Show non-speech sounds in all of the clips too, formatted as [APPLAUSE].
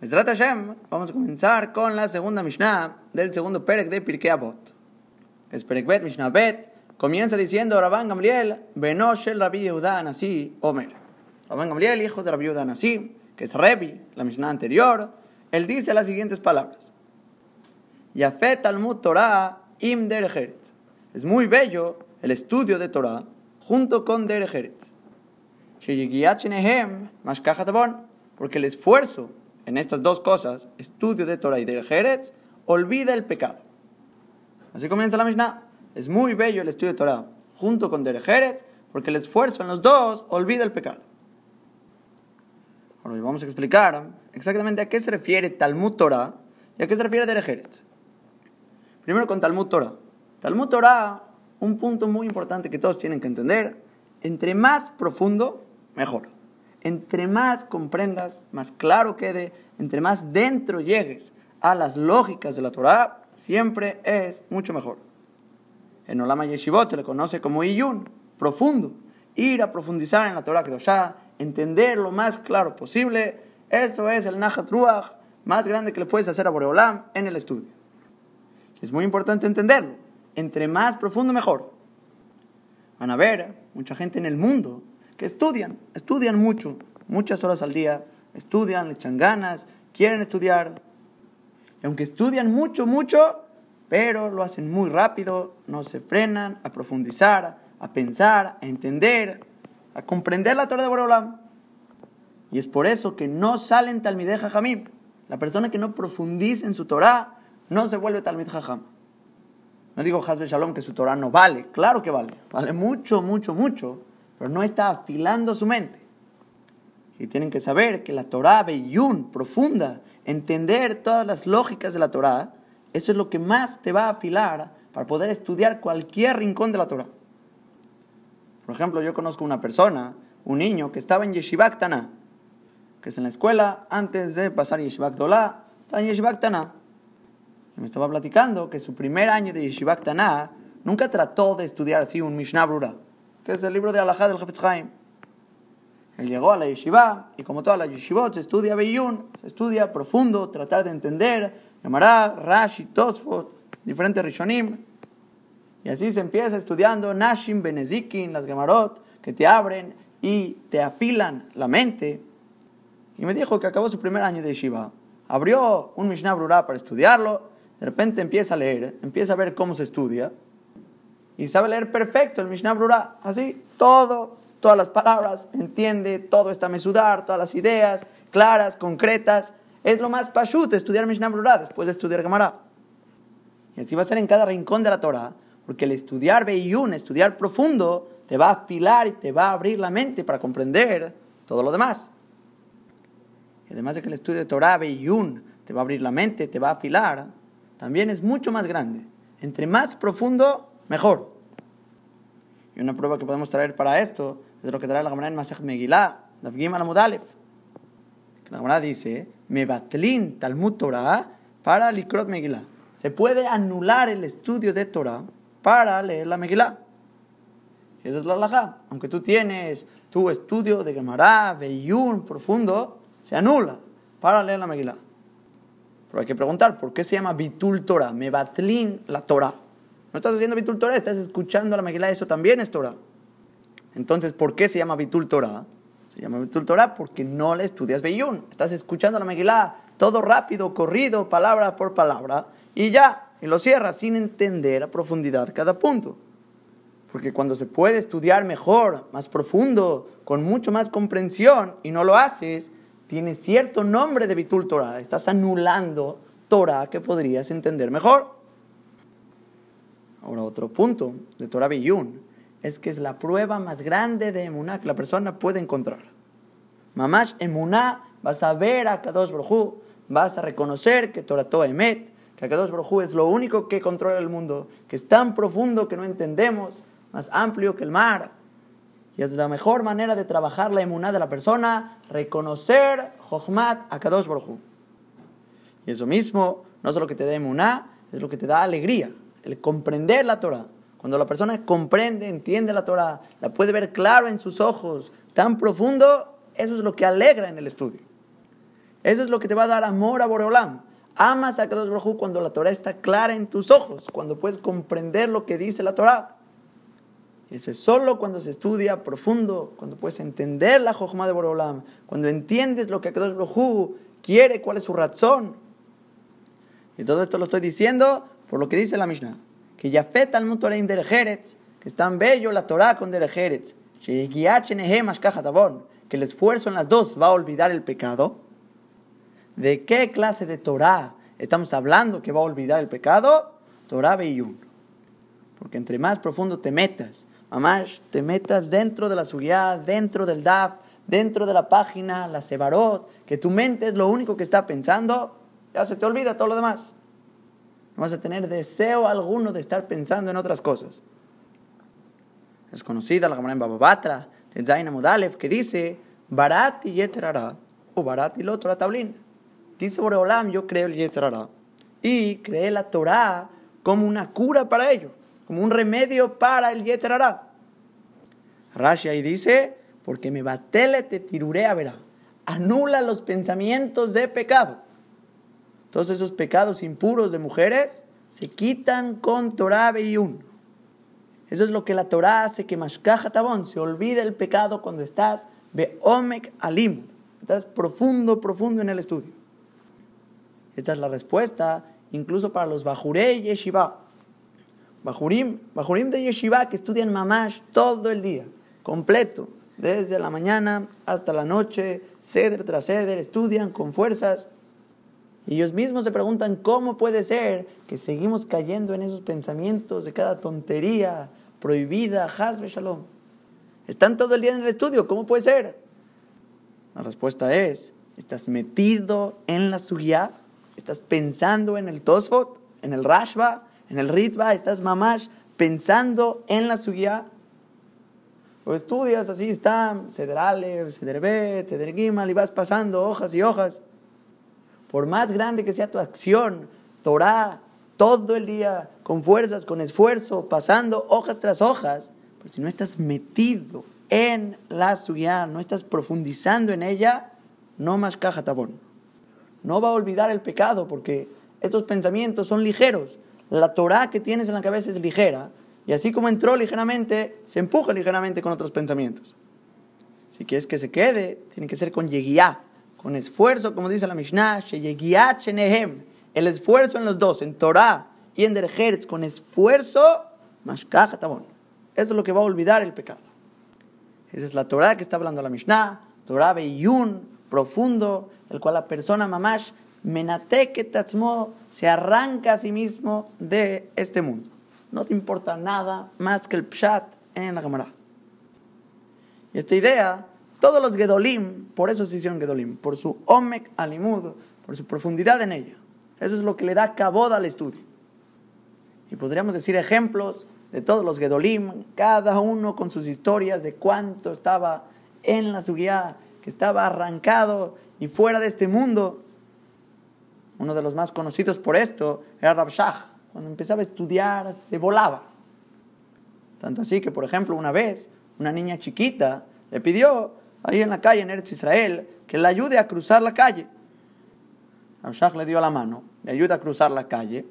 Hashem, vamos a comenzar con la segunda Mishnah del segundo Perek de Pirkei Avot. Es Perek Bet, Mishnah Bet, comienza diciendo Rabban Gamliel, Benoshel Rabbi Yehuda Anasi, Omer. Rabban Gamliel, hijo de Rabbi Yehuda Anasi, que es Rebi, la Mishnah anterior, él dice las siguientes palabras. Yafet Talmud Torah im Derecheret. Es muy bello el estudio de Torah junto con Derecheret. Porque el esfuerzo en estas dos cosas, estudio de Torah y Derecheret, olvida el pecado. Así comienza la Mishnah. Es muy bello el estudio de Torah junto con Derecheret, porque el esfuerzo en los dos olvida el pecado. Ahora vamos a explicar exactamente a qué se refiere Talmud Torah y a qué se refiere Derecheret. Primero con Talmud Torah. Talmud Torah, un punto muy importante que todos tienen que entender, entre más profundo, mejor. Entre más comprendas, más claro quede, entre más dentro llegues a las lógicas de la Torah, siempre es mucho mejor. En Olama Yeshivot se le conoce como Iyun, profundo. Ir a profundizar en la Torah Kedoshá, entender lo más claro posible, eso es el Nahat Ruach más grande que le puedes hacer a Boreolam en el estudio. Es muy importante entenderlo. Entre más profundo, mejor. Van a ver mucha gente en el mundo que estudian, estudian mucho, muchas horas al día, estudian, le echan ganas, quieren estudiar. Y aunque estudian mucho, mucho, pero lo hacen muy rápido, no se frenan a profundizar, a pensar, a entender, a comprender la Torah de Boreolam. Y es por eso que no salen Talmideh Jajamim. La persona que no profundiza en su Torah no se vuelve Talmid Jajam. No digo Hasbe Shalom que su Torah no vale, claro que vale, vale mucho, mucho, mucho, pero no está afilando su mente. Y tienen que saber que la Torah Beyun, profunda, entender todas las lógicas de la Torah, eso es lo que más te va a afilar para poder estudiar cualquier rincón de la Torah. Por ejemplo, yo conozco una persona, un niño que estaba en Yeshivat Tana, que es en la escuela antes de pasar Yeshivat Dolá, está en Yeshivat Tana. Y me estaba platicando que su primer año de Yeshivat Tana nunca trató de estudiar así un Mishnah Brura, que es el libro de Alajá del Hafetz Haim. Él llegó a la yeshiva y como todas las yeshivot se estudia Beyun, se estudia profundo, tratar de entender, Gemara, Rashi, Tosfot, diferentes Rishonim. Y así se empieza estudiando Nashim, Benezikin, las Gemarot, que te abren y te afilan la mente. Y me dijo que acabó su primer año de yeshiva. Abrió un Mishnah Brura para estudiarlo, de repente empieza a leer, empieza a ver cómo se estudia y sabe leer perfecto el Mishnah Brura, así, todo, todas las palabras, entiende, todo está mesudar, todas las ideas claras, concretas. Es lo más pashut estudiar Mishnah Brura después de estudiar Gemara. Y así va a ser en cada rincón de la Torah, porque el estudiar Beiyun, estudiar profundo, te va a afilar y te va a abrir la mente para comprender todo lo demás. Y además de que el estudio de Torah Beiyun te va a abrir la mente, te va a afilar, también es mucho más grande. Entre más profundo, mejor. Y una prueba que podemos traer para esto es lo que trae la Gemara en Masech Megillah, la Gimel Amudalef. La Gemara dice, Mebatlin Talmud Torah para Likrot Megillah. Se puede anular el estudio de Torah para leer la Megillah. Y esa es la halajá. Aunque tú tienes tu estudio de Gemara, Beyun, profundo, se anula para leer la Megillah. Pero hay que preguntar, ¿por qué se llama Bitul Torah? Mebatlin la Torah. No estás haciendo Bitul Torah, estás escuchando la Megillah, eso también es Torah. Entonces, ¿por qué se llama Bitul Torah? Se llama Bitul Torah porque no le estudias Beyun. Estás escuchando la Megillah todo rápido, corrido, palabra por palabra, y ya, y lo cierras sin entender a profundidad cada punto. Porque cuando se puede estudiar mejor, más profundo, con mucho más comprensión, y no lo haces, tiene cierto nombre de Bitul Torah. Estás anulando Torah que podrías entender mejor. Ahora, otro punto de Torah Biyun es que es la prueba más grande de emuná que la persona puede encontrar. Mamash emuná, vas a ver a Kadosh Brojú, vas a reconocer que Torah Toa Emet, que Kadosh Brojú es lo único que controla el mundo, que es tan profundo que no entendemos, más amplio que el mar. Y es la mejor manera de trabajar la emuná de la persona, reconocer Jochmat Kadosh Brojú. Y eso mismo, no solo que te da emuná, es lo que te da alegría, el comprender la Torah. Cuando la persona comprende, entiende la Torah, la puede ver claro en sus ojos, tan profundo, eso es lo que alegra en el estudio. Eso es lo que te va a dar amor a Boreolam. Amas a Kadosh Baruj cuando la Torah está clara en tus ojos, cuando puedes comprender lo que dice la Torah. Eso es solo cuando se estudia profundo, cuando puedes entender la Jochma de Boreolam, cuando entiendes lo que Kadosh Baruj quiere, cuál es su razón. Y todo esto lo estoy diciendo por lo que dice la Mishnah, que Yafet al Mutoreim Derejeretz, que es tan bello la Torah con Derejeretz, que el esfuerzo en las dos va a olvidar el pecado. ¿De qué clase de Torah estamos hablando que va a olvidar el pecado? Torah Beyun. Porque entre más profundo te metas, mamás, te metas dentro de la sugya, dentro del DAF, dentro de la página, la Sebarot, que tu mente es lo único que está pensando, ya se te olvida todo lo demás. No vas a tener deseo alguno de estar pensando en otras cosas. Es conocida la Gemara en Bababatra, de Zaina Mudalev, que dice, Barat y Yetzerara, o Barat y Lotora Tablin. Dice Boreolam, yo creo el Yetzerara. Y creé la Torah como una cura para ello, como un remedio para el Yetzerara. Rashi ahí dice, porque me batele te tiruré a verá. Anula los pensamientos de pecado. Todos esos pecados impuros de mujeres se quitan con Torah Beyun. Eso es lo que la Torah hace que Mashkaja Tabón se olvide el pecado cuando estás Beomek Alim. Estás profundo, profundo en el estudio. Esta es la respuesta incluso para los Bajurei Yeshiva. Bajurim, Bajurim de Yeshiva que estudian mamash todo el día, completo, desde la mañana hasta la noche, ceder tras ceder, estudian con fuerzas. Ellos mismos se preguntan cómo puede ser que seguimos cayendo en esos pensamientos de cada tontería prohibida, hasbe shalom. Están todo el día en el estudio, ¿cómo puede ser? La respuesta es, estás metido en la sugya, estás pensando en el tosfot, en el rashba, en el ritva, estás mamash pensando en la sugya. O estudias, así está, Seder Aleph, Seder Bet, Seder Gimal, y vas pasando hojas y hojas por más grande que sea tu acción, Torah, todo el día, con fuerzas, con esfuerzo, pasando hojas tras hojas, pero si no estás metido en la suya, no estás profundizando en ella, no más caja tabón. No va a olvidar el pecado porque estos pensamientos son ligeros. La Torah que tienes en la cabeza es ligera y así como entró ligeramente, se empuja ligeramente con otros pensamientos. Si quieres que se quede, tiene que ser con yeguiá, con esfuerzo, como dice la Mishnah, el esfuerzo en los dos, en Torah y en Derjertz, con esfuerzo, Mashkaja Tabón. Esto es lo que va a olvidar el pecado. Esa es la Torah que está hablando la Mishnah, Torah Beyun, profundo, el cual la persona mamash menateke tatzmo se arranca a sí mismo de este mundo. No te importa nada más que el pshat en la cámara. Y esta idea todos los Gedolim, por eso se hicieron Gedolim, por su Omek Alimud, por su profundidad en ella. Eso es lo que le da caboda al estudio. Y podríamos decir ejemplos de todos los Gedolim, cada uno con sus historias de cuánto estaba en la Sugía, que estaba arrancado y fuera de este mundo. Uno de los más conocidos por esto era Rabshah. Cuando empezaba a estudiar, se volaba. Tanto así que, por ejemplo, una vez, una niña chiquita le pidió ahí en la calle en Eretz Israel, que le ayude a cruzar la calle. Shach le dio la mano, le ayuda a cruzar la calle,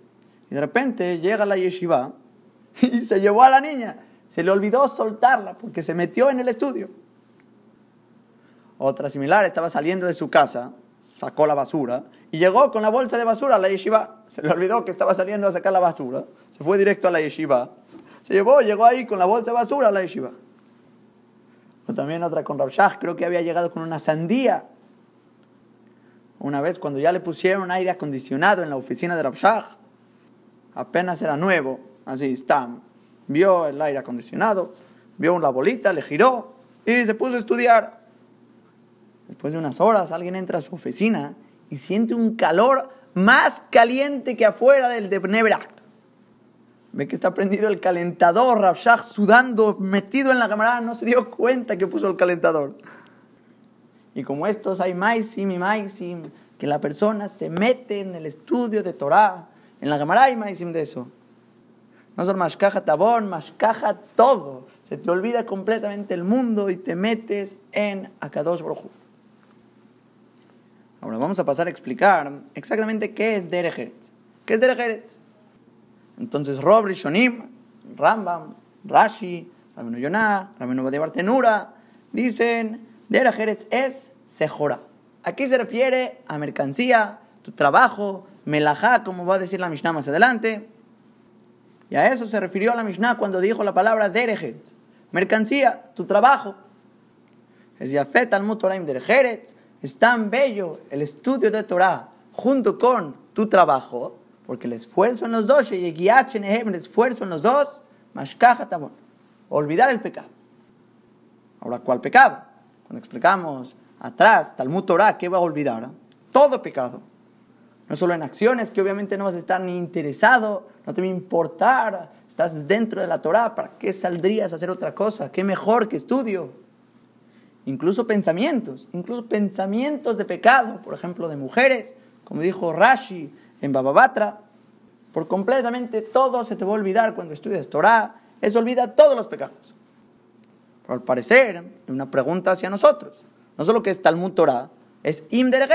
y de repente llega la yeshiva [LAUGHS] y se llevó a la niña. Se le olvidó soltarla porque se metió en el estudio. Otra similar estaba saliendo de su casa, sacó la basura y llegó con la bolsa de basura a la yeshiva. Se le olvidó que estaba saliendo a sacar la basura. Se fue directo a la yeshiva. Se llevó, llegó ahí con la bolsa de basura a la yeshiva. O también otra con Rabshah, creo que había llegado con una sandía. Una vez cuando ya le pusieron aire acondicionado en la oficina de Rabshah, apenas era nuevo, así está, vio el aire acondicionado, vio una bolita, le giró y se puso a estudiar. Después de unas horas alguien entra a su oficina y siente un calor más caliente que afuera del de Bnebrak. Ve que está prendido el calentador, Rabshah sudando, metido en la cámara, no se dio cuenta que puso el calentador. Y como estos hay maisim y maisim, que la persona se mete en el estudio de Torah, en la cámara hay maisim de eso. No son mashkaja tabón, mashkaja todo. Se te olvida completamente el mundo y te metes en Akadosh Broju. Ahora vamos a pasar a explicar exactamente qué es Derech ¿Qué es Derech Entonces, Rob Rishonim, Rambam, Rashi, Rabino Yonah, Rabino Badibar Tenura, dicen Derech es Sejora. Aquí se refiere a mercancía, tu trabajo, melajá, como va a decir la Mishnah más adelante. Y a eso se refirió la Mishnah cuando dijo la palabra Derech mercancía, tu trabajo. Es Yafet al Toraim Derech es tan bello el estudio de Torah junto con tu trabajo, porque el esfuerzo en los dos, el esfuerzo en los dos, olvidar el pecado. Ahora, ¿cuál pecado? Cuando explicamos atrás, Talmud Torah, ¿qué va a olvidar? Todo pecado. No solo en acciones, que obviamente no vas a estar ni interesado, no te va a importar, estás dentro de la Torah, ¿para qué saldrías a hacer otra cosa? ¿Qué mejor que estudio? incluso pensamientos, incluso pensamientos de pecado, por ejemplo, de mujeres, como dijo Rashi en Bababatra, por completamente todo se te va a olvidar cuando estudias Torah, eso olvida todos los pecados. Pero al parecer, una pregunta hacia nosotros, no solo que es Talmud Torah, es Imder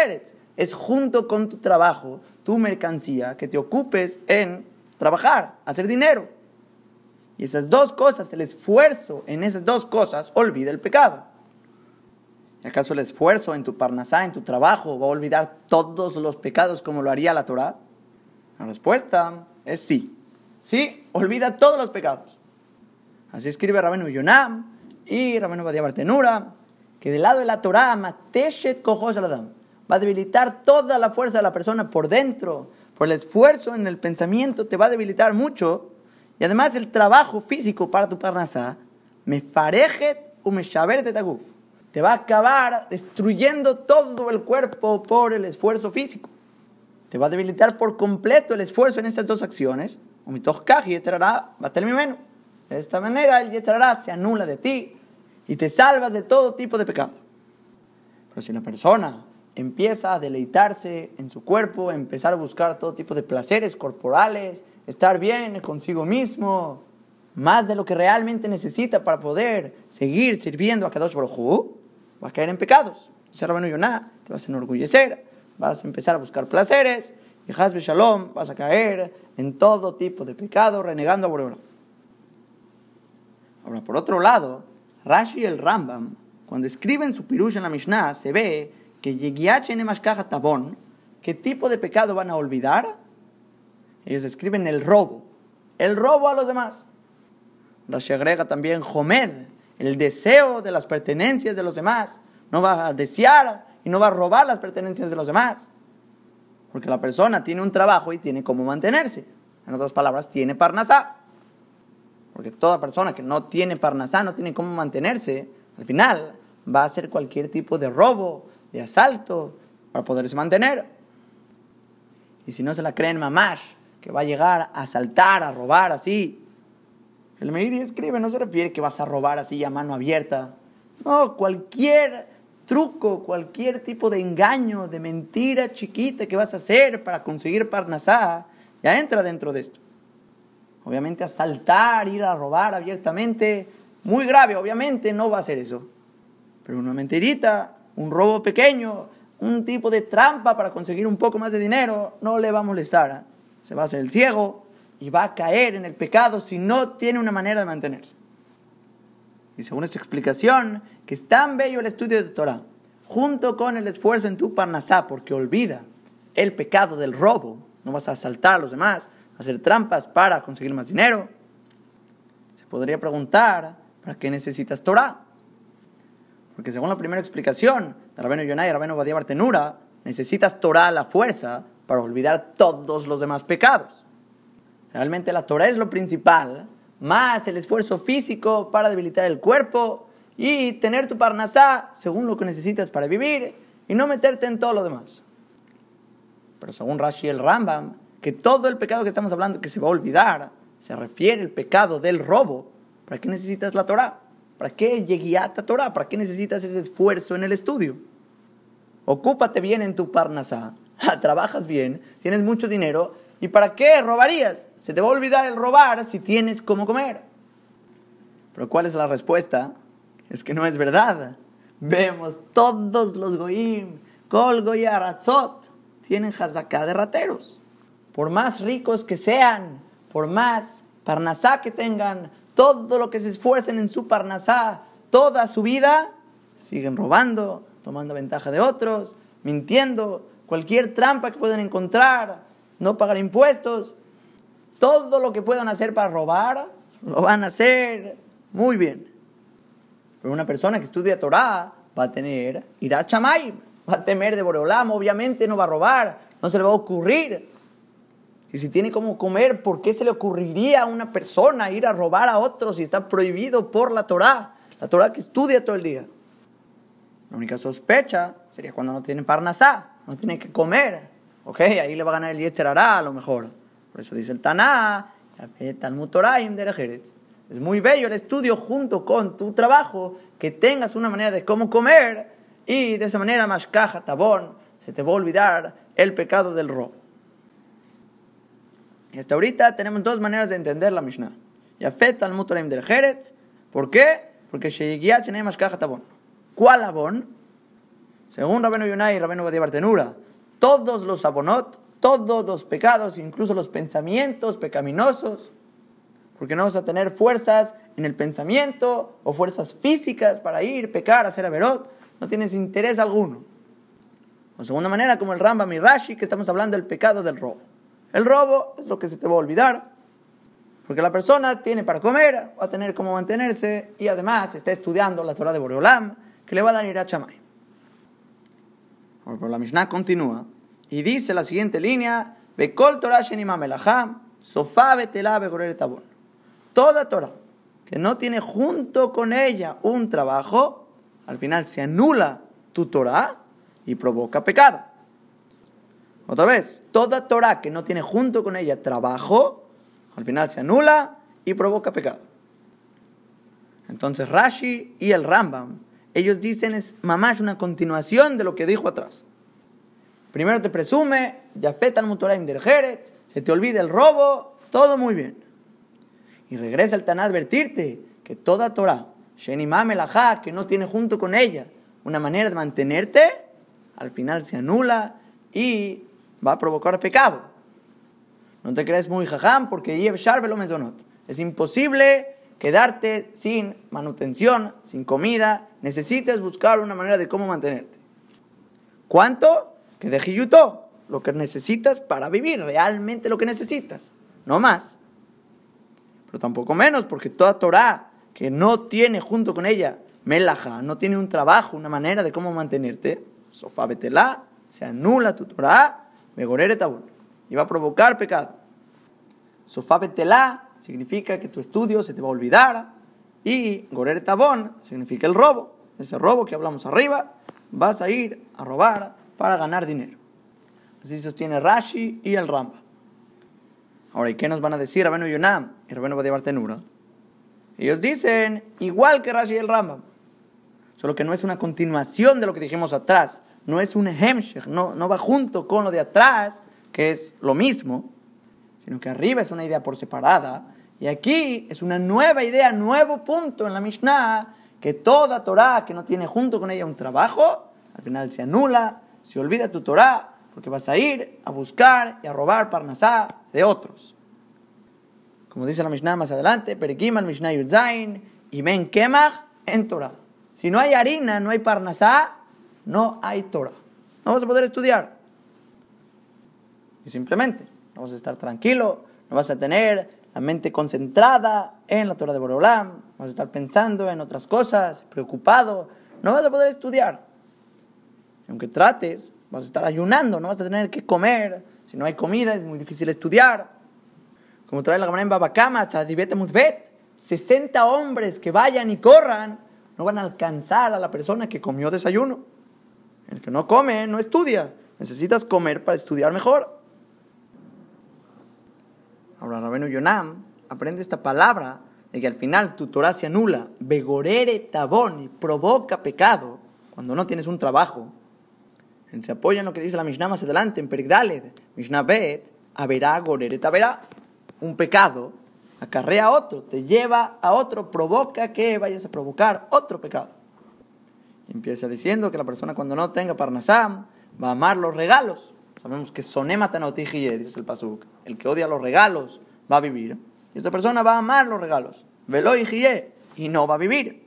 es junto con tu trabajo, tu mercancía, que te ocupes en trabajar, hacer dinero. Y esas dos cosas, el esfuerzo en esas dos cosas, olvida el pecado. ¿Acaso el esfuerzo en tu parnasá, en tu trabajo, va a olvidar todos los pecados como lo haría la Torah? La respuesta es sí. Sí, olvida todos los pecados. Así escribe Rabenu Yonam y Rabenu Badia Bartenura, que del lado de la Torah, Mateshet va a debilitar toda la fuerza de la persona por dentro, por el esfuerzo en el pensamiento te va a debilitar mucho, y además el trabajo físico para tu parnasá, me farejet u me de taguf te va a acabar destruyendo todo el cuerpo por el esfuerzo físico. Te va a debilitar por completo el esfuerzo en estas dos acciones. De esta manera el yetzarará se anula de ti y te salvas de todo tipo de pecado. Pero si una persona empieza a deleitarse en su cuerpo, empezar a buscar todo tipo de placeres corporales, estar bien consigo mismo, más de lo que realmente necesita para poder seguir sirviendo a Kadosh Baruj vas a caer en pecados. Dice Rabenu Yonah, te vas a enorgullecer, vas a empezar a buscar placeres, y Hasbe Shalom, vas a caer en todo tipo de pecado, renegando a Boreola. Ahora, por otro lado, Rashi y el Rambam, cuando escriben su pirush en la Mishnah, se ve que Nemashkaja Tabón, ¿qué tipo de pecado van a olvidar? Ellos escriben el robo, el robo a los demás. Rashi agrega también Jomed, el deseo de las pertenencias de los demás. No va a desear y no va a robar las pertenencias de los demás. Porque la persona tiene un trabajo y tiene cómo mantenerse. En otras palabras, tiene parnasá. Porque toda persona que no tiene parnasá, no tiene cómo mantenerse, al final va a hacer cualquier tipo de robo, de asalto, para poderse mantener. Y si no se la creen mamash, que va a llegar a asaltar, a robar así, el Meiri escribe, no se refiere que vas a robar así a mano abierta. No, cualquier truco, cualquier tipo de engaño, de mentira chiquita que vas a hacer para conseguir parnasá, ya entra dentro de esto. Obviamente asaltar, ir a robar abiertamente, muy grave, obviamente no va a ser eso. Pero una mentirita, un robo pequeño, un tipo de trampa para conseguir un poco más de dinero, no le va a molestar. Se va a hacer el ciego, y va a caer en el pecado si no tiene una manera de mantenerse. Y según esta explicación, que es tan bello el estudio de Torah, junto con el esfuerzo en tu parnasá, porque olvida el pecado del robo, no vas a asaltar a los demás, hacer trampas para conseguir más dinero, se podría preguntar, ¿para qué necesitas Torah? Porque según la primera explicación de Rabeno Yonai y Rabeno Badia Bartenura, necesitas Torah a la fuerza para olvidar todos los demás pecados. Realmente la Torah es lo principal, más el esfuerzo físico para debilitar el cuerpo y tener tu parnasá según lo que necesitas para vivir y no meterte en todo lo demás. Pero según Rashi el Rambam, que todo el pecado que estamos hablando que se va a olvidar, se refiere al pecado del robo. ¿Para qué necesitas la Torah? ¿Para qué lleguiata a Torah? ¿Para qué necesitas ese esfuerzo en el estudio? Ocúpate bien en tu parnasá, [LAUGHS] trabajas bien, tienes mucho dinero ¿Y para qué robarías? Se te va a olvidar el robar si tienes cómo comer. Pero ¿cuál es la respuesta? Es que no es verdad. Vemos todos los goyim Colgo y Aratzot tienen hazaká de rateros. Por más ricos que sean, por más parnasá que tengan, todo lo que se esfuercen en su parnasá, toda su vida, siguen robando, tomando ventaja de otros, mintiendo, cualquier trampa que puedan encontrar, no pagar impuestos, todo lo que puedan hacer para robar, lo van a hacer muy bien. Pero una persona que estudia Torah va a tener irá chamay, va a temer de Boreolam, obviamente no va a robar, no se le va a ocurrir. Y si tiene como comer, ¿por qué se le ocurriría a una persona ir a robar a otros si está prohibido por la Torah? La Torah que estudia todo el día. La única sospecha sería cuando no tiene parnasá, no tiene que comer. Ok, ahí le va a ganar el Yetzer a lo mejor. Por eso dice el Taná, Talmud Toraim de Es muy bello el estudio junto con tu trabajo, que tengas una manera de cómo comer y de esa manera más caja, tabón, se te va a olvidar el pecado del robo. Y hasta ahorita tenemos dos maneras de entender la Mishnah. Yafet Talmud Toraim del Jerez. ¿Por qué? Porque Sheyigiat más caja tabón. ¿Cuál abón? Según Rabenu Yonai y Rabenu Badia Bartenura, todos los abonot, todos los pecados, incluso los pensamientos pecaminosos, porque no vas a tener fuerzas en el pensamiento o fuerzas físicas para ir, pecar, hacer averot, no tienes interés alguno. O segunda manera, como el Rambam y Rashi, que estamos hablando del pecado del robo. El robo es lo que se te va a olvidar, porque la persona tiene para comer, va a tener cómo mantenerse y además está estudiando la Torah de Boreolam, que le va a dar ir a Chamay. Pero la Mishnah continúa y dice la siguiente línea: Bekol Torah sofá tabón. Toda Torah que no tiene junto con ella un trabajo, al final se anula tu Torah y provoca pecado. Otra vez, toda Torah que no tiene junto con ella trabajo, al final se anula y provoca pecado. Entonces Rashi y el Rambam ellos dicen es mamás una continuación de lo que dijo atrás. Primero te presume, Yafet al Mutoraim del Jerez, se te olvida el robo, todo muy bien. Y regresa el Tan a advertirte que toda Torah, Shenimame que no tiene junto con ella una manera de mantenerte, al final se anula y va a provocar pecado. No te crees muy jajam porque Yev Sharbelo Es imposible quedarte sin manutención, sin comida, necesitas buscar una manera de cómo mantenerte. ¿Cuánto? Que de Hiyuto, lo que necesitas para vivir, realmente lo que necesitas, no más. Pero tampoco menos, porque toda Torah que no tiene junto con ella melaja, no tiene un trabajo, una manera de cómo mantenerte, sofá betela, se anula tu Torah, megorere tabul, y va a provocar pecado. Sofá betela significa que tu estudio se te va a olvidar. Y Gorer Tabón significa el robo. Ese robo que hablamos arriba, vas a ir a robar para ganar dinero. Así sostiene Rashi y el Ramba. Ahora, ¿y qué nos van a decir Rabenu Yonam y Rabenu Badibar Tenura? Ellos dicen, igual que Rashi y el Ramba, solo que no es una continuación de lo que dijimos atrás, no es un hemshech, no, no va junto con lo de atrás, que es lo mismo, sino que arriba es una idea por separada. Y aquí es una nueva idea, nuevo punto en la Mishnah, que toda Torah que no tiene junto con ella un trabajo, al final se anula, se olvida tu Torah, porque vas a ir a buscar y a robar parnasá de otros. Como dice la Mishnah más adelante, Perikiman Mishnah Yudzain, y men Kemach en Torah. Si no hay harina, no hay parnasá, no hay Torah. No vas a poder estudiar. Y simplemente no vas a estar tranquilo, no vas a tener la mente concentrada en la Torah de Borolam, vas a estar pensando en otras cosas, preocupado, no vas a poder estudiar. Aunque trates, vas a estar ayunando, no vas a tener que comer, si no hay comida es muy difícil estudiar. Como trae la Gemara en Babakama, 60 hombres que vayan y corran no van a alcanzar a la persona que comió desayuno. El que no come no estudia. Necesitas comer para estudiar mejor. Ahora Rabenu Yonam aprende esta palabra de que al final tu Torah se begorere tabón, provoca pecado cuando no tienes un trabajo. Él se apoya en lo que dice la Mishnah más adelante, en Perigdaled, Mishnah Bet, averá gorere taberá. Un pecado acarrea a otro, te lleva a otro, provoca que vayas a provocar otro pecado. empieza diciendo que la persona cuando no tenga parnasam va a amar los regalos. Sabemos que sonema dice el pasuk. El que odia los regalos va a vivir. Y esta persona va a amar los regalos. Velo y no va a vivir.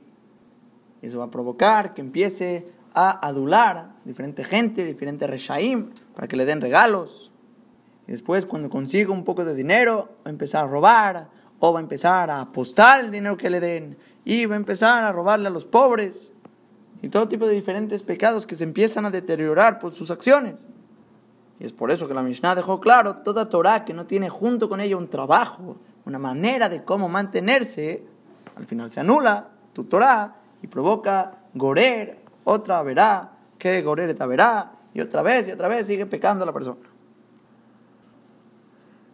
Eso va a provocar que empiece a adular diferente gente, diferente reshaim, para que le den regalos. Y después, cuando consiga un poco de dinero, va a empezar a robar, o va a empezar a apostar el dinero que le den, y va a empezar a robarle a los pobres, y todo tipo de diferentes pecados que se empiezan a deteriorar por sus acciones. Y es por eso que la Mishnah dejó claro, toda Torah que no tiene junto con ella un trabajo, una manera de cómo mantenerse, al final se anula tu Torah y provoca gorer, otra verá, que gorer esta verá, y otra vez y otra vez sigue pecando la persona.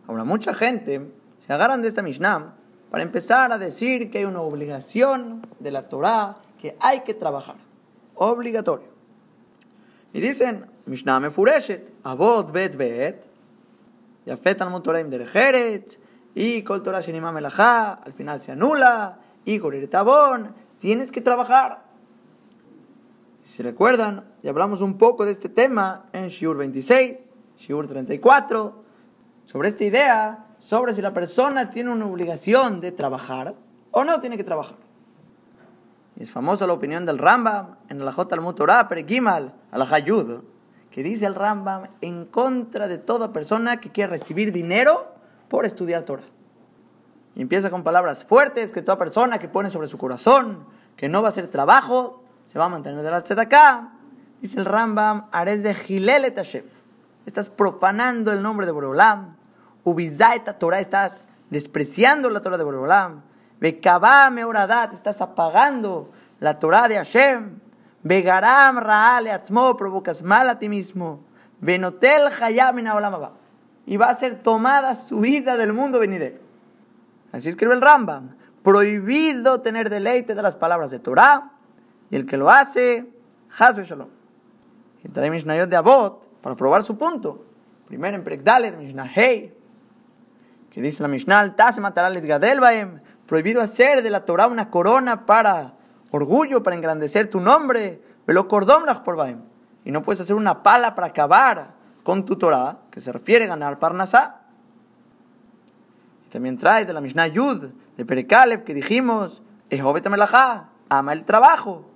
Ahora, mucha gente se agarran de esta Mishnah para empezar a decir que hay una obligación de la Torah que hay que trabajar. Obligatorio. Y dicen, Mishnah me fureshet, abot bet bet, yafet al Toraim derejeret, y kol Torah shenima melajá, al final se anula, y tabón, tienes que trabajar. Si recuerdan, ya hablamos un poco de este tema en Shiur 26, Shiur 34, sobre esta idea, sobre si la persona tiene una obligación de trabajar o no tiene que trabajar. Es famosa la opinión del Rambam en la J. al Perekimal, al Hayud, que dice el Rambam en contra de toda persona que quiera recibir dinero por estudiar Torah. Y empieza con palabras fuertes que toda persona que pone sobre su corazón que no va a hacer trabajo se va a mantener de la acá. Dice el Rambam, Ares de Hashem. Estás profanando el nombre de Boreolam. Ubizaita Torah, estás despreciando la Torah de Boreolam. Bekabame Oradat, estás apagando la Torah de Hashem. Begaram Raale Atzmo, provocas mal a ti mismo. Benotel Hayam Olamaba. Y va a ser tomada su vida del mundo venidero. Así escribe el Rambam. Prohibido tener deleite de las palabras de Torah y el que lo hace, Hazbe Shalom. Y trae Mishnayot de Abot para probar su punto. Primero en Prekdalet, Mishnah Hey, que dice la Mishnah, Tase Mataralet Gadelbaem, prohibido hacer de la Torah una corona para orgullo, para engrandecer tu nombre, Velo Baem. Y no puedes hacer una pala para acabar con tu Torah, que se refiere a ganar Parnasá. También trae de la Mishnah Yud, de Perekalev, que dijimos, Ehobet ama el trabajo.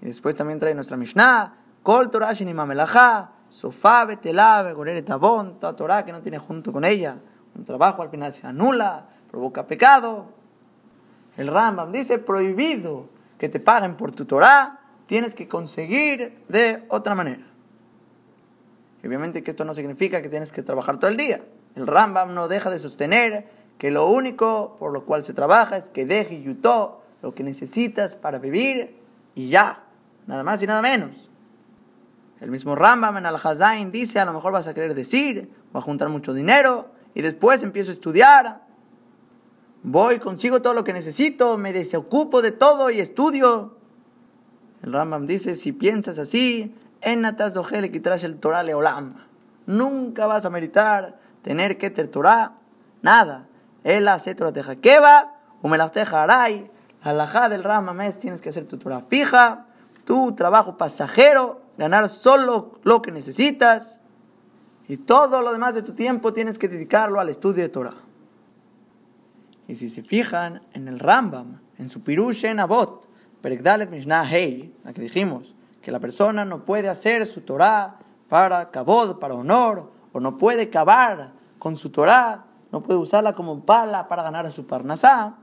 Y después también trae nuestra Mishnah, Kol Torah Shinimamelaha, Sofá, Betelá, Gorer Tabón, toda Torah que no tiene junto con ella. Un trabajo al final se anula, provoca pecado. El Rambam dice prohibido que te paguen por tu Torah, tienes que conseguir de otra manera. Y obviamente que esto no significa que tienes que trabajar todo el día. El Rambam no deja de sostener que lo único por lo cual se trabaja es que deje yutó lo que necesitas para vivir y ya nada más y nada menos. El mismo Rambam en Al-Hazain dice, a lo mejor vas a querer decir, voy a juntar mucho dinero y después empiezo a estudiar. Voy, consigo todo lo que necesito, me desocupo de todo y estudio. El Rambam dice, si piensas así, en el Torah Leolam. Nunca vas a meritar tener que ter Torah, nada. El hace Torah teja keva, o me la teja aray. La del Rambam es, tienes que hacer tu Torah fija, tu trabajo pasajero, ganar solo lo que necesitas y todo lo demás de tu tiempo tienes que dedicarlo al estudio de Torah. Y si se fijan en el Rambam, en su Pirush en Abot, Perekdalet Mishnah Hei, la que dijimos, que la persona no puede hacer su Torah para kabod, para honor, o no puede cavar con su Torah, no puede usarla como pala para ganar a su parnasá.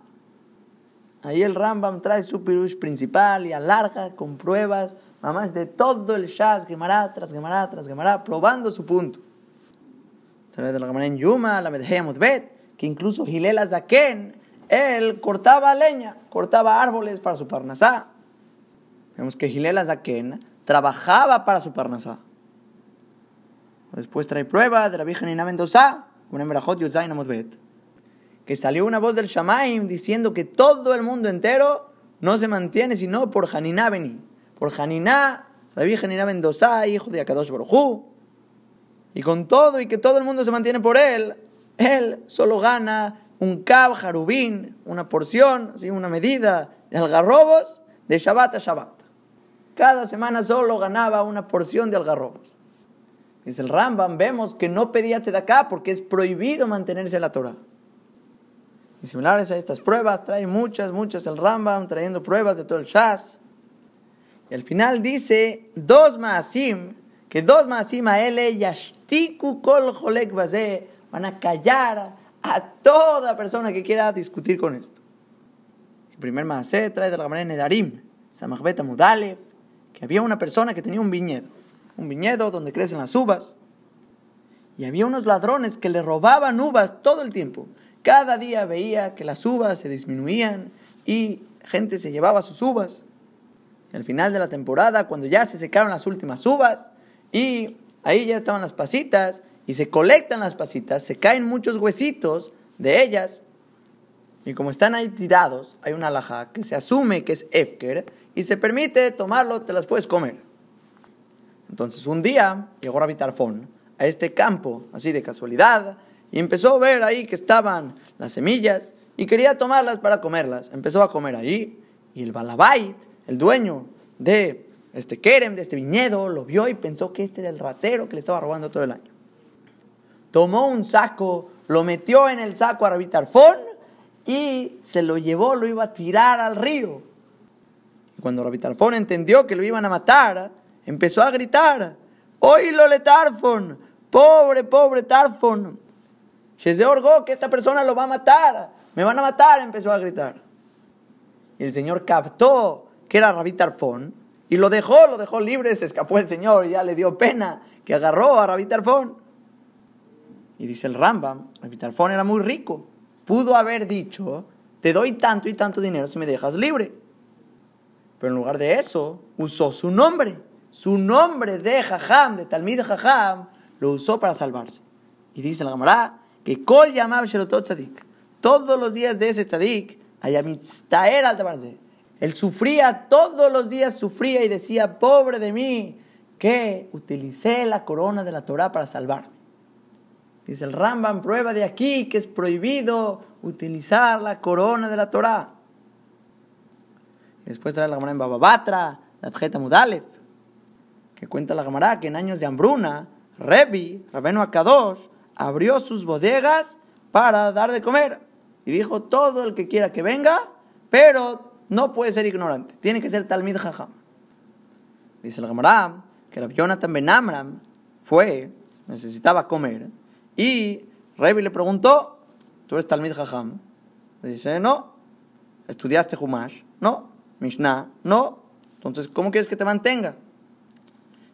Ahí el Rambam trae su pirush principal y alarga con pruebas, mamás, de todo el Shaz, Gemara tras Gemara tras Gemara, probando su punto. Trae de la Gemara en Yuma, la Bet, que incluso Gilela Zaken, él cortaba leña, cortaba árboles para su parnasá. Vemos que Gilela Zaken trabajaba para su parnasá. Después trae prueba de la Virgen Inna Mendoza, que salió una voz del Shamaim diciendo que todo el mundo entero no se mantiene sino por Haniná Beni, por Haniná, Rabbi Haniná Mendoza, hijo de Akadosh Baruj y con todo y que todo el mundo se mantiene por él, él solo gana un cab jarubín, una porción, así una medida de algarrobos de Shabbat a Shabbat. cada semana solo ganaba una porción de algarrobos. Dice el Rambam, vemos que no pedía acá porque es prohibido mantenerse en la Torah. Y similares a estas pruebas, trae muchas, muchas el Rambam, trayendo pruebas de todo el Shas. Y al final dice, dos maasim, que dos maasim a él, yashtiku kol jolek van a callar a toda persona que quiera discutir con esto. El primer maasé trae de la manera Nedarim, Samachbeta Mudalev, que había una persona que tenía un viñedo, un viñedo donde crecen las uvas, y había unos ladrones que le robaban uvas todo el tiempo. Cada día veía que las uvas se disminuían y gente se llevaba sus uvas. al final de la temporada, cuando ya se secaron las últimas uvas y ahí ya estaban las pasitas y se colectan las pasitas, se caen muchos huesitos de ellas y como están ahí tirados, hay una alhaja que se asume que es Efker y se permite tomarlo, te las puedes comer. Entonces un día llegó Rabbi Tarfón a este campo, así de casualidad, y empezó a ver ahí que estaban las semillas y quería tomarlas para comerlas. Empezó a comer ahí y el balabait, el dueño de este kerem, de este viñedo, lo vio y pensó que este era el ratero que le estaba robando todo el año. Tomó un saco, lo metió en el saco a Rabitarfón y se lo llevó, lo iba a tirar al río. Y cuando Rabitarfón entendió que lo iban a matar, empezó a gritar, ¡Oílo le Tarfón! ¡Pobre, pobre Tarfón! se orgó que esta persona lo va a matar, me van a matar, empezó a gritar. Y el Señor captó que era Rabí Tarfón y lo dejó, lo dejó libre, se escapó el Señor, ya le dio pena que agarró a Rabí Tarfón. Y dice el Rambam, Rabí Tarfón era muy rico, pudo haber dicho, te doy tanto y tanto dinero si me dejas libre. Pero en lugar de eso, usó su nombre, su nombre de Jajam, de Talmid Jajam, lo usó para salvarse. Y dice el Gamará, que Kol llamaba Tzadik. Todos los días de ese Tzadik, Ayamitztaer al Él sufría, todos los días sufría y decía, pobre de mí, que utilicé la corona de la Torah para salvarme. Dice el Rambam, prueba de aquí que es prohibido utilizar la corona de la Torah. después trae la Gemara en Bababatra, la Abjeta Mudalev, que cuenta la Gemara que en años de hambruna, Rebi, Rabeno Akadosh, abrió sus bodegas para dar de comer. Y dijo, todo el que quiera que venga, pero no puede ser ignorante, tiene que ser Talmid Jajam. Dice el Gamará que Rabbi Jonathan Ben Amram fue, necesitaba comer, y Revi le preguntó, ¿tú eres Talmid Jajam? Le dice, no. ¿Estudiaste Humash? No. Mishnah? No. Entonces, ¿cómo quieres que te mantenga?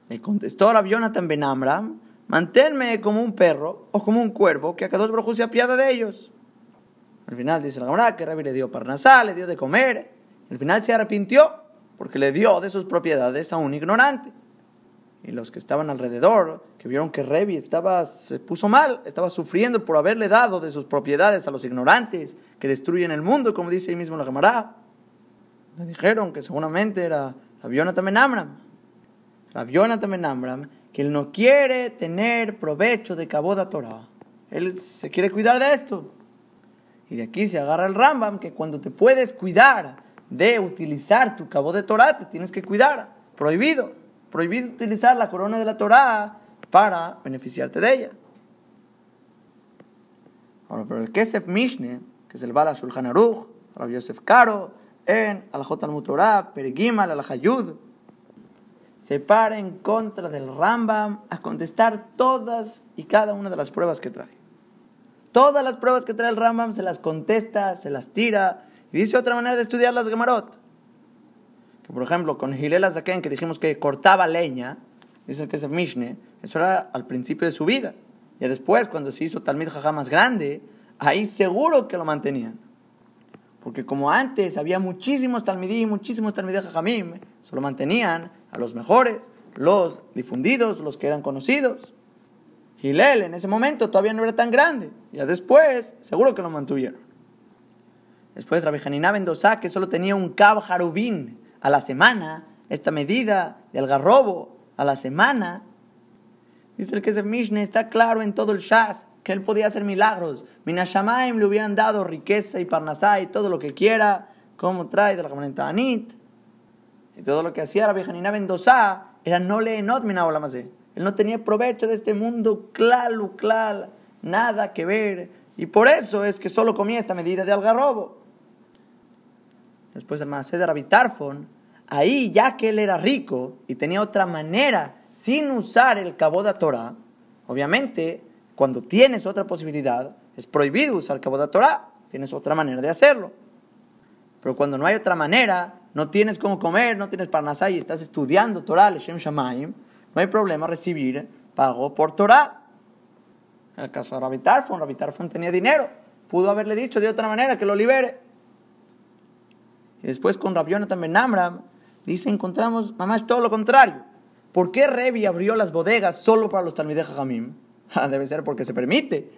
Le contestó Rabbi Jonathan Ben Amram, manténme como un perro o como un cuervo, que a cada dos se apiada de ellos. Al final dice la camarada que Rabbi le dio parnasá, le dio de comer. Al final se arrepintió porque le dio de sus propiedades a un ignorante. Y los que estaban alrededor, que vieron que Revi estaba, se puso mal, estaba sufriendo por haberle dado de sus propiedades a los ignorantes que destruyen el mundo, como dice ahí mismo la camarada. Le dijeron que seguramente era Rabiona también Amram. Rabiona también Amram que él no quiere tener provecho de Caboda Torah. Él se quiere cuidar de esto. Y de aquí se agarra el Rambam, que cuando te puedes cuidar de utilizar tu cabo de Torah, te tienes que cuidar. Prohibido. Prohibido utilizar la corona de la Torah para beneficiarte de ella. Ahora, pero el Kesef Mishne, que es el Bala Shulchan Aruch, Rabbi Yosef Karo, en Alajot al-Mutorah, Perigimal, Al-Hayud, se para en contra del Rambam a contestar todas y cada una de las pruebas que trae. Todas las pruebas que trae el Rambam se las contesta, se las tira. Y dice otra manera de estudiar las Gemarot. Por ejemplo, con Hilel Azaken, que dijimos que cortaba leña, dice que es el Mishne, eso era al principio de su vida. Y después, cuando se hizo Talmid Jajá más grande, ahí seguro que lo mantenían. Porque como antes había muchísimos Talmidim, muchísimos Talmidí Jajamim, se lo mantenían a los mejores, los difundidos, los que eran conocidos. Gilel en ese momento todavía no era tan grande. Ya después, seguro que lo mantuvieron. Después Rabbi Hanina Mendoza, que solo tenía un cab jarubín a la semana, esta medida de algarrobo a la semana. Dice el que es el Mishne, está claro en todo el Shas que él podía hacer milagros. Minashamaim le hubieran dado riqueza y parnasá y todo lo que quiera, como trae de la Anit. Y todo lo que hacía la Hanina Mendoza era no le not más Él no tenía provecho de este mundo claro, claro, nada que ver. Y por eso es que solo comía esta medida de algarrobo. Después Masé de Rabitarfon, ahí ya que él era rico y tenía otra manera sin usar el de Torah, obviamente cuando tienes otra posibilidad, es prohibido usar el de Torah, tienes otra manera de hacerlo. Pero cuando no hay otra manera, no tienes cómo comer, no tienes parnasá y estás estudiando Torah, Leshem Shamaim, no hay problema recibir pago por Torah. En el caso de Rabbi Tarfon, Rabbi Tarfon tenía dinero, pudo haberle dicho de otra manera que lo libere. Y después con Rabbi Yonatan Ben Amram, dice, encontramos, mamá, todo lo contrario. ¿Por qué Revi abrió las bodegas solo para los Talmideh Jamim? [LAUGHS] Ah, debe ser porque se permite.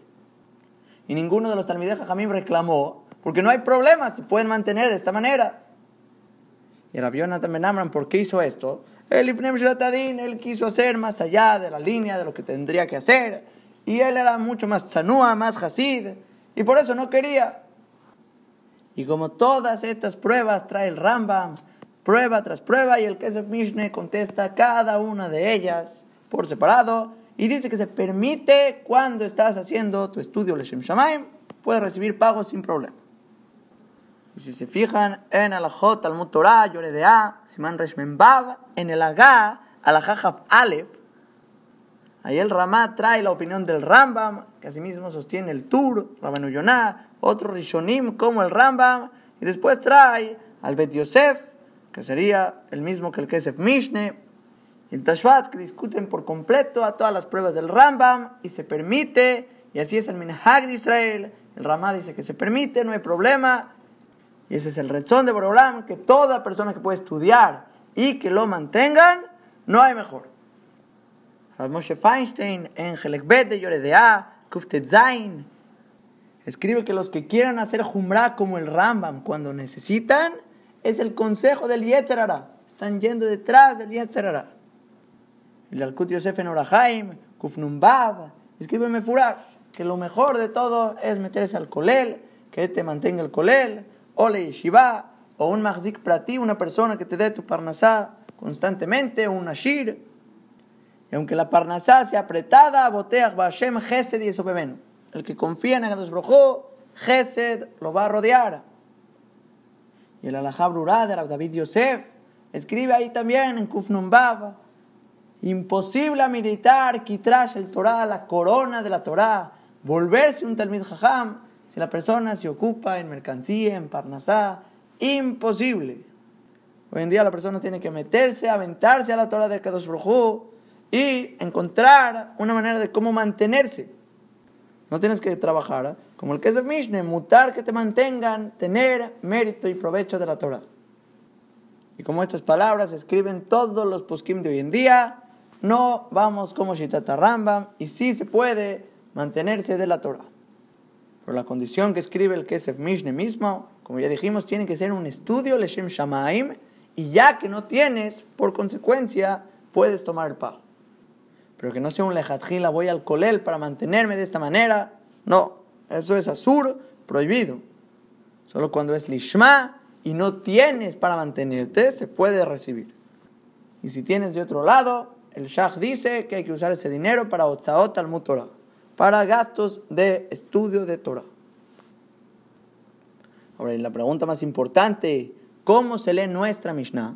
Y ninguno de los Talmideh Jamim reclamó porque no hay problemas, se pueden mantener de esta manera. Y Rabbi Yonatan Ben ¿por qué hizo esto? El Ibn él quiso hacer más allá de la línea de lo que tendría que hacer. Y él era mucho más tzanúa, más hasid. Y por eso no quería. Y como todas estas pruebas trae el Rambam, prueba tras prueba, y el Kesef Mishne contesta cada una de ellas por separado. Y dice que se permite cuando estás haciendo tu estudio Leshem Shamaim, puedes recibir pagos sin problema. Y si se fijan en Alajot, Talmud Torah, de A, Siman Reshmenbav, en el Agá, Alajajaf Aleph, ahí el Ramá trae la opinión del Rambam, que asimismo sostiene el Tur, Rabenu Yonah, otro Rishonim como el Rambam, y después trae al Bet Yosef, que sería el mismo que el Kesef Mishne, y el Tashvat, que discuten por completo a todas las pruebas del Rambam, y se permite, y así es el Minhag de Israel, el Ramá dice que se permite, no hay problema, y ese es el rezón de Borolam, que toda persona que puede estudiar y que lo mantengan, no hay mejor. Moshe Feinstein en Helekbet de Yoredea, Kuftet Zain, escribe que los que quieran hacer Jumra como el Rambam cuando necesitan, es el consejo del Yetzerara. Están yendo detrás del Yetzerara. El Alkut Yosef en Orahaim, Kufnumbab, escribe Mefurash, que lo mejor de todo es meterse al Kolel, que te mantenga el Kolel, o le yeshiva, o un mahzik prati, una persona que te dé tu parnasá constantemente, un ashir. Y aunque la parnasá sea apretada, boteach Hashem gesed y eso El que confía en Akadosh Brojo, gesed lo va a rodear. Y el alajá de David Yosef escribe ahí también en Kufnumbab, imposible militar, kitrash el Torah, la corona de la Torah, volverse un Talmid Jajam, si la persona se ocupa en mercancía, en parnasá, imposible. Hoy en día la persona tiene que meterse, aventarse a la Torah de Kadosh Brojú y encontrar una manera de cómo mantenerse. No tienes que trabajar ¿eh? como el que es el Mishne, mutar que te mantengan, tener mérito y provecho de la Torah. Y como estas palabras escriben todos los poskim de hoy en día, no vamos como Shitata Rambam y sí se puede mantenerse de la Torah. Pero la condición que escribe el Kesef Mishne mismo, como ya dijimos, tiene que ser un estudio Leshem Shamaim, y ya que no tienes, por consecuencia, puedes tomar el pago. Pero que no sea un lejatjila, voy al colel para mantenerme de esta manera. No, eso es asur, prohibido. Solo cuando es lishma y no tienes para mantenerte, se puede recibir. Y si tienes de otro lado, el Shah dice que hay que usar ese dinero para Otzaot al Mutorah para gastos de estudio de Torah. Ahora, la pregunta más importante, ¿cómo se lee nuestra Mishnah?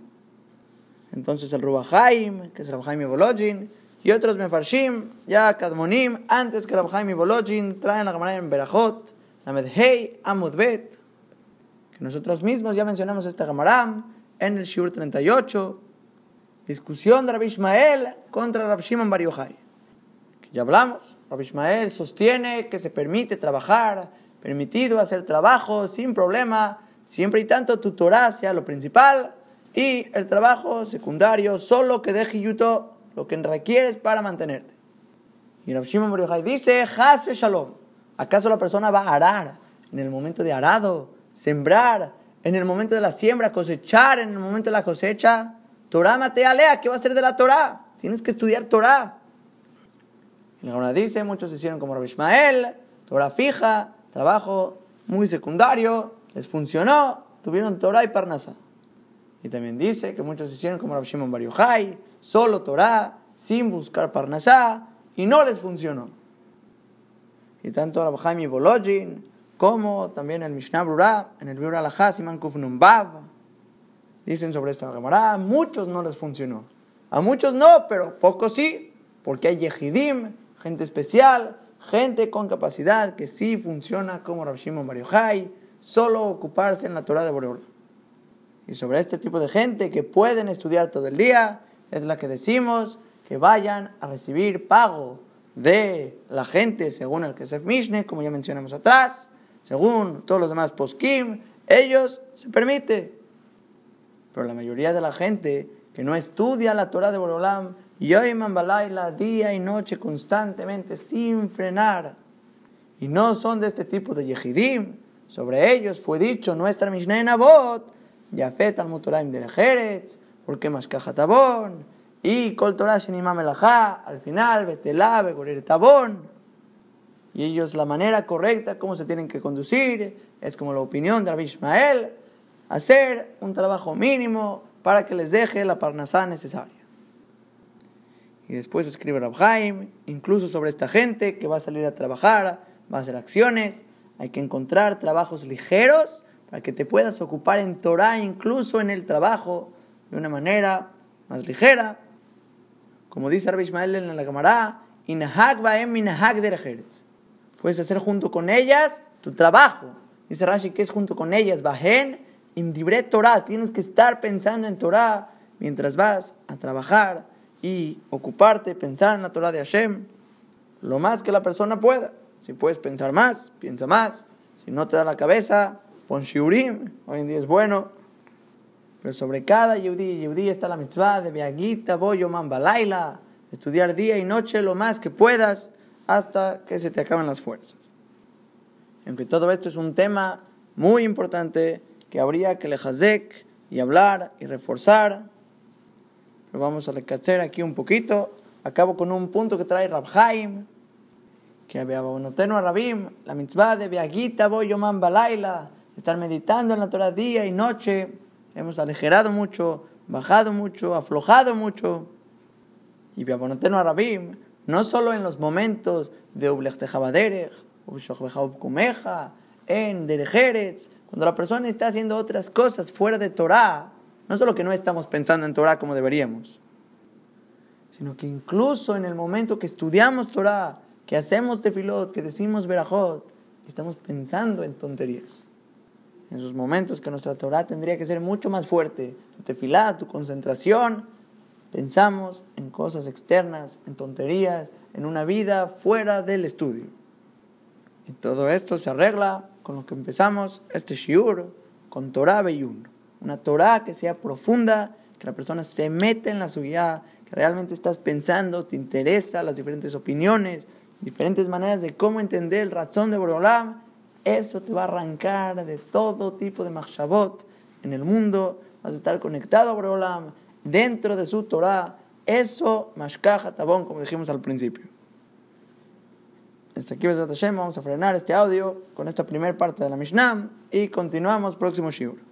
Entonces el Rubahaim, que es Rabhaim y Bolojin, y otros Mefarshim, ya Kadmonim, antes que Rabhaim y Bolojin, traen la Gemara en Berajot, la Medhei, Amudbet, que nosotros mismos ya mencionamos esta Gemara en el Shiur 38, discusión de Rabbi Ishmael contra Rabbi Shimon Bar Yochai, ya hablamos. Rabbi Ismael sostiene que se permite trabajar, permitido hacer trabajo sin problema, siempre y tanto tu Torah sea lo principal y el trabajo secundario solo que deje yuto lo que requieres para mantenerte. Y Rabbi Shimon dice, Hasbe Shalom, ¿acaso la persona va a arar en el momento de arado, sembrar, en el momento de la siembra, cosechar, en el momento de la cosecha? Torah matea ¿qué va a ser de la Torah? Tienes que estudiar Torah. Y la dice, muchos hicieron como Rabbi Ismael, Torah fija, trabajo muy secundario, les funcionó, tuvieron Torah y Parnasa. Y también dice que muchos hicieron como Rav Shimon Bar Yochai, solo Torah, sin buscar Parnasá, y no les funcionó. Y tanto Rav Chaim y Volojin, como también el Mishnah Brura, en el Biur Alajá, Siman Kuf Bav, dicen sobre esta Gemara, a muchos no les funcionó. A muchos no, pero pocos sí, porque hay Yehidim, gente especial, gente con capacidad que sí funciona como Rav Shimon Bar Yochai, solo ocuparse en la Torah de Boreola. Y sobre este tipo de gente que pueden estudiar todo el día, es la que decimos que vayan a recibir pago de la gente según el Kesef Mishne, como ya mencionamos atrás, según todos los demás poskim, ellos se permite. Pero la mayoría de la gente que no estudia la Torah de Borolam, Yoiman Balaila, día y noche constantemente, sin frenar, y no son de este tipo de Yehidim, sobre ellos fue dicho nuestra Mishnah en Abot, Yafet al Mutoraim de Jerez, porque más Tabón, y Kol Torah Shenimam al final, Betelá, Begorer Tabón. Y ellos, la manera correcta, cómo se tienen que conducir, es como la opinión de Rabbi Ishmael, hacer un trabajo mínimo para que les deje la parnasá necesaria. Y después escribe Rabhaim, incluso sobre esta gente que va a salir a trabajar, va a hacer acciones, hay que encontrar trabajos ligeros para que te puedas ocupar en Torah, incluso en el trabajo, de una manera más ligera. Como dice Rabbi Ismael en la Gemara, Puedes hacer junto con ellas tu trabajo. Dice Rashi que es junto con ellas. Bajen imdibre Torah. Tienes que estar pensando en Torah mientras vas a trabajar y ocuparte, pensar en la Torah de Hashem lo más que la persona pueda. Si puedes pensar más, piensa más. Si no te da la cabeza, Pon shiurim, hoy en día es bueno. Pero sobre cada yudí yudí está la mitzvah de Beagita, Boyo, Balaila, estudiar día y noche lo más que puedas hasta que se te acaben las fuerzas. Aunque todo esto es un tema muy importante que habría que lejazek y hablar y reforzar, pero vamos a lecacher aquí un poquito. Acabo con un punto que trae Rabhaim, que había a Rabim, la mitzvah de Beagita, Boyo, Balaila, estar meditando en la Torah día y noche. Hemos aligerado mucho, bajado mucho, aflojado mucho. Y Biabonoteno a Rabim, no solo en los momentos de Ublech Tejabaderech, Kumeja, en Derejeretz, cuando la persona está haciendo otras cosas fuera de Torah, no solo que no estamos pensando en Torah como deberíamos, sino que incluso en el momento que estudiamos Torah, que hacemos tefilot, que decimos verajot, estamos pensando en tonterías en esos momentos que nuestra Torah tendría que ser mucho más fuerte. Tu tefilá, tu concentración. Pensamos en cosas externas, en tonterías, en una vida fuera del estudio. Y todo esto se arregla con lo que empezamos este shiur, con Torah Beyun. Una Torah que sea profunda, que la persona se mete en la suya, que realmente estás pensando, te interesa las diferentes opiniones, diferentes maneras de cómo entender el razón de Borolam eso te va a arrancar de todo tipo de machshavot en el mundo. Vas a estar conectado a Boreolam, dentro de su Torah. Eso, mashkaja tabón, como dijimos al principio. Hasta aquí vamos a frenar este audio con esta primera parte de la Mishnah y continuamos próximo shiur.